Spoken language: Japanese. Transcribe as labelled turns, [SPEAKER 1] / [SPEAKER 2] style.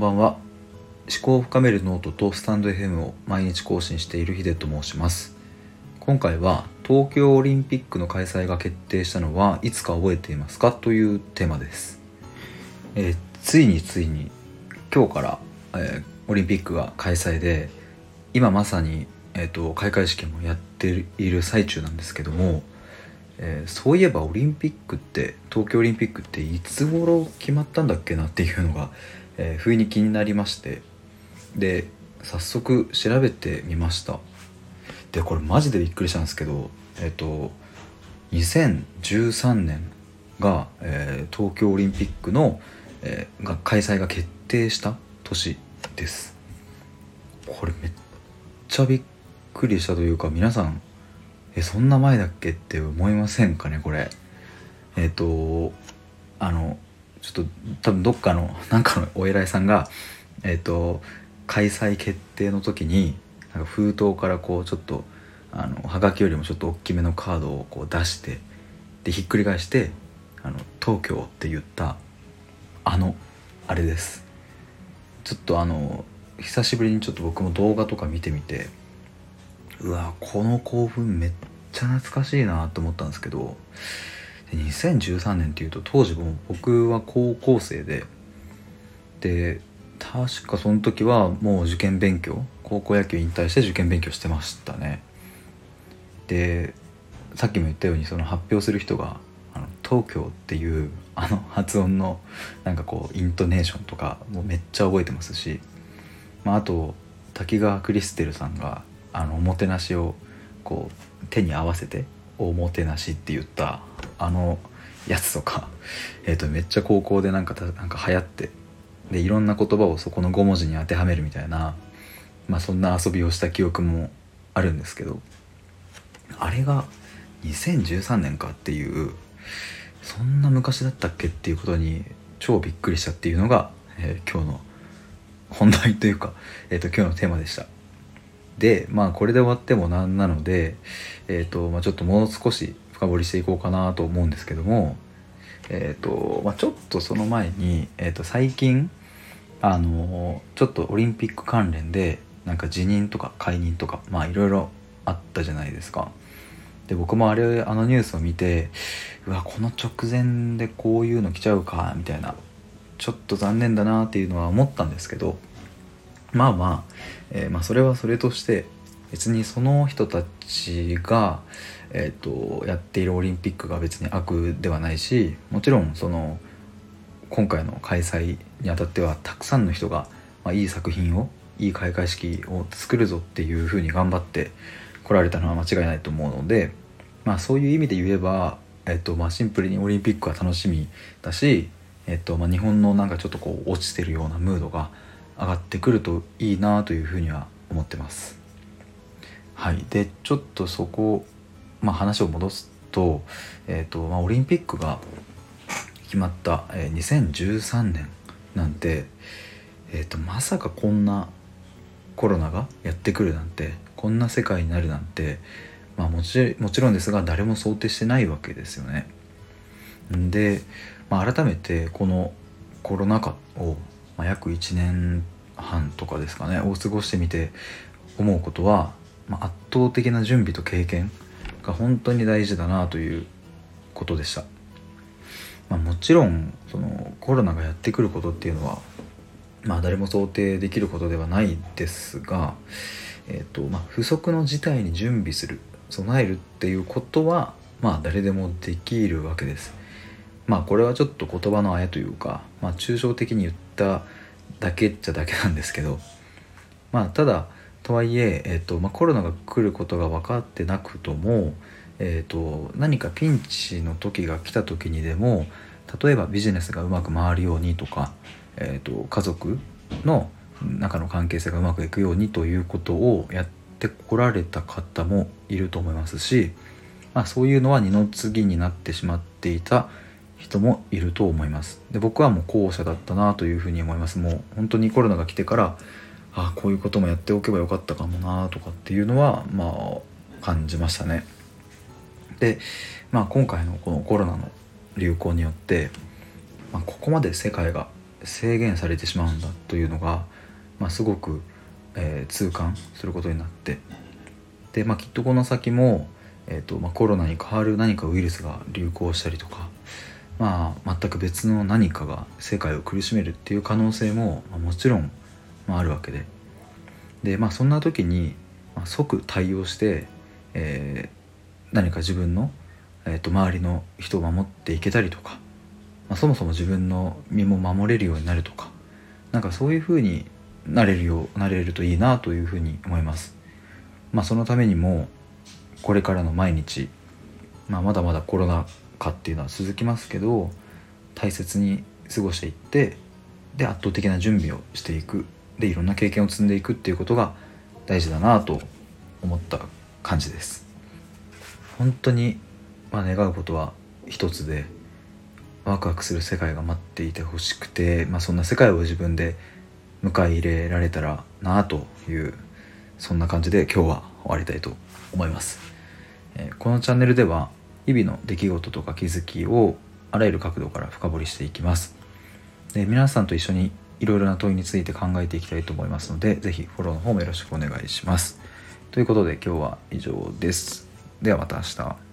[SPEAKER 1] んばんは。思考を深めるノートとスタンド FM を毎日更新しているヒデと申します。今回は東京オリンピックの開催が決定したのはいつか覚えていますかというテーマです、えー、ついについに今日から、えー、オリンピックが開催で今まさに、えーと、開会式もやっている最中なんですけども、えー、そういえばオリンピックって東京オリンピックっていつ頃決まったんだっけなっていうのが、えー、不意に気になりましてで早速調べてみました。でこれマジでびっくりしたんですけどえっ、ー、と2013年が、えー、東京オリンピックの、えー、が開催が決定した年です。これめっちゃびっくりしたというか皆さんえそんな前だっけって思いませんかねこれ。えっ、ー、とあのちょっと多分どっかのなんかのお偉いさんがえっ、ー、と開催決定の時になんか封筒からこうちょっとあのはがきよりもちょっと大きめのカードをこう出してでひっくり返してあの東京って言ったあのあれです。ちょっとあの久しぶりにちょっと僕も動画とか見てみてうわこの興奮めっちゃ懐かしいなと思ったんですけど2013年っていうと当時も僕は高校生でで確かその時はもう受験勉強高校野球引退して受験勉強してましたね。でさっきも言ったようにその発表する人があの東京っていうあの発音のなんかこうイントネーションとかもめっちゃ覚えてますし、まあ、あと滝川クリステルさんがあのおもてなしをこう手に合わせて「おもてなし」って言ったあのやつとか、えー、とめっちゃ高校でなんかなんか流行ってでいろんな言葉をそこの5文字に当てはめるみたいな、まあ、そんな遊びをした記憶もあるんですけどあれが2013年かっていうそんな昔だったっけっていうことに超びっくりしたっていうのが、えー、今日の本題というか、えーと、今日のテーマでした。でまあこれで終わってもなんなので、えーとまあ、ちょっともう少し深掘りしていこうかなと思うんですけども、えーとまあ、ちょっとその前に、えー、と最近あのちょっとオリンピック関連でなんか辞任とか解任とかまあいろいろあったじゃないですか。で僕もあれあのニュースを見てうわこの直前でこういうの来ちゃうかみたいなちょっと残念だなっていうのは思ったんですけどまあまあ、えー、まあそれはそれとして別にその人たちが、えーと、やっているオリンピックが別に悪ではないしもちろんその今回の開催にあたってはたくさんの人が、まあ、いい作品をいい開会式を作るぞっていうふうに頑張って来られたのは間違いないと思うのでまあそういう意味で言えば、えっとまあ、シンプルにオリンピックは楽しみだし、えっとまあ、日本のなんかちょっとこう落ちてるようなムードが上がってくるといいなというふうには思ってます。はい、でちょっとそこ、まあ、話を戻すと,、えーとまあ、オリンピックが決まった、えー、2013年なんて、えーと、まさかこんなコロナがやってくるなんてこんな世界になるなんて、まあ、もちもちろんですが誰も想定してないわけですよね。で、まあ、改めてこのコロナ禍を、まあ、約1年半とかですかねを過ごしてみて思うことは、まあ、圧倒的な準備と経験が本当に大事だなということでした。まあ、もちろんそのコロナがやってくることっていうのは、まあ、誰も想定できることではないですが、えーとまあ、不測の事態に準備する備えるっていうことは、まあ、誰でもできるわけです。まあこれはちょっと言葉のあやというか、まあ、抽象的に言っただけっちゃだけなんですけどまあただとはいええーとまあ、コロナが来ることが分かってなくとも、えーと、何かピンチの時が来た時にでも例えばビジネスがうまく回るようにとか、えーと、家族の中の関係性がうまくいくようにということをやってこられた方もいると思いますし、まあ、そういうのは二の次になってしまっていた人もいると思います。で僕はもう後者だったなというふうに思います。もう本当にコロナが来てからあこういうこともやっておけばよかったかもなとかっていうのはまあ感じましたね。で、まあ、今回のこのコロナの流行によって、まあ、ここまで世界が制限されてしまうんだというのが、まあ、すごく、えー、痛感することになってで、まあ、きっとこの先も、えーとまあ、コロナに代わる何かウイルスが流行したりとか、まあ、全く別の何かが世界を苦しめるっていう可能性も、まあ、もちろん、まあ、あるわけでで、まあ、そんな時に、まあ、即対応して、えー、何か自分の、えー、と周りの人を守っていけたりとか、まあ、そもそも自分の身も守れるようになるとかなんかそういうふうになれるようなれるといいなというふうに思います。まあ、そのためにもこれからの毎日、まあ、まだまだコロナ禍っていうのは続きますけど大切に過ごしていってで圧倒的な準備をしていく。でいろんな経験を積んでいくっていうことが大事だなと思った感じです。本当に、まあ、願うことは一つでワクワクする世界が待っていてほしくて、まあ、そんな世界を自分で迎え入れられたらなというそんな感じで今日は終わりたいと思います、えー、このチャンネルでは日々の出来事とか気づきをあらゆる角度から深掘りしていきます。で皆さんと一緒にいろいろな問いについて考えていきたいと思いますので是非フォローの方もよろしくお願いします。ということで今日は以上です。ではまた明日。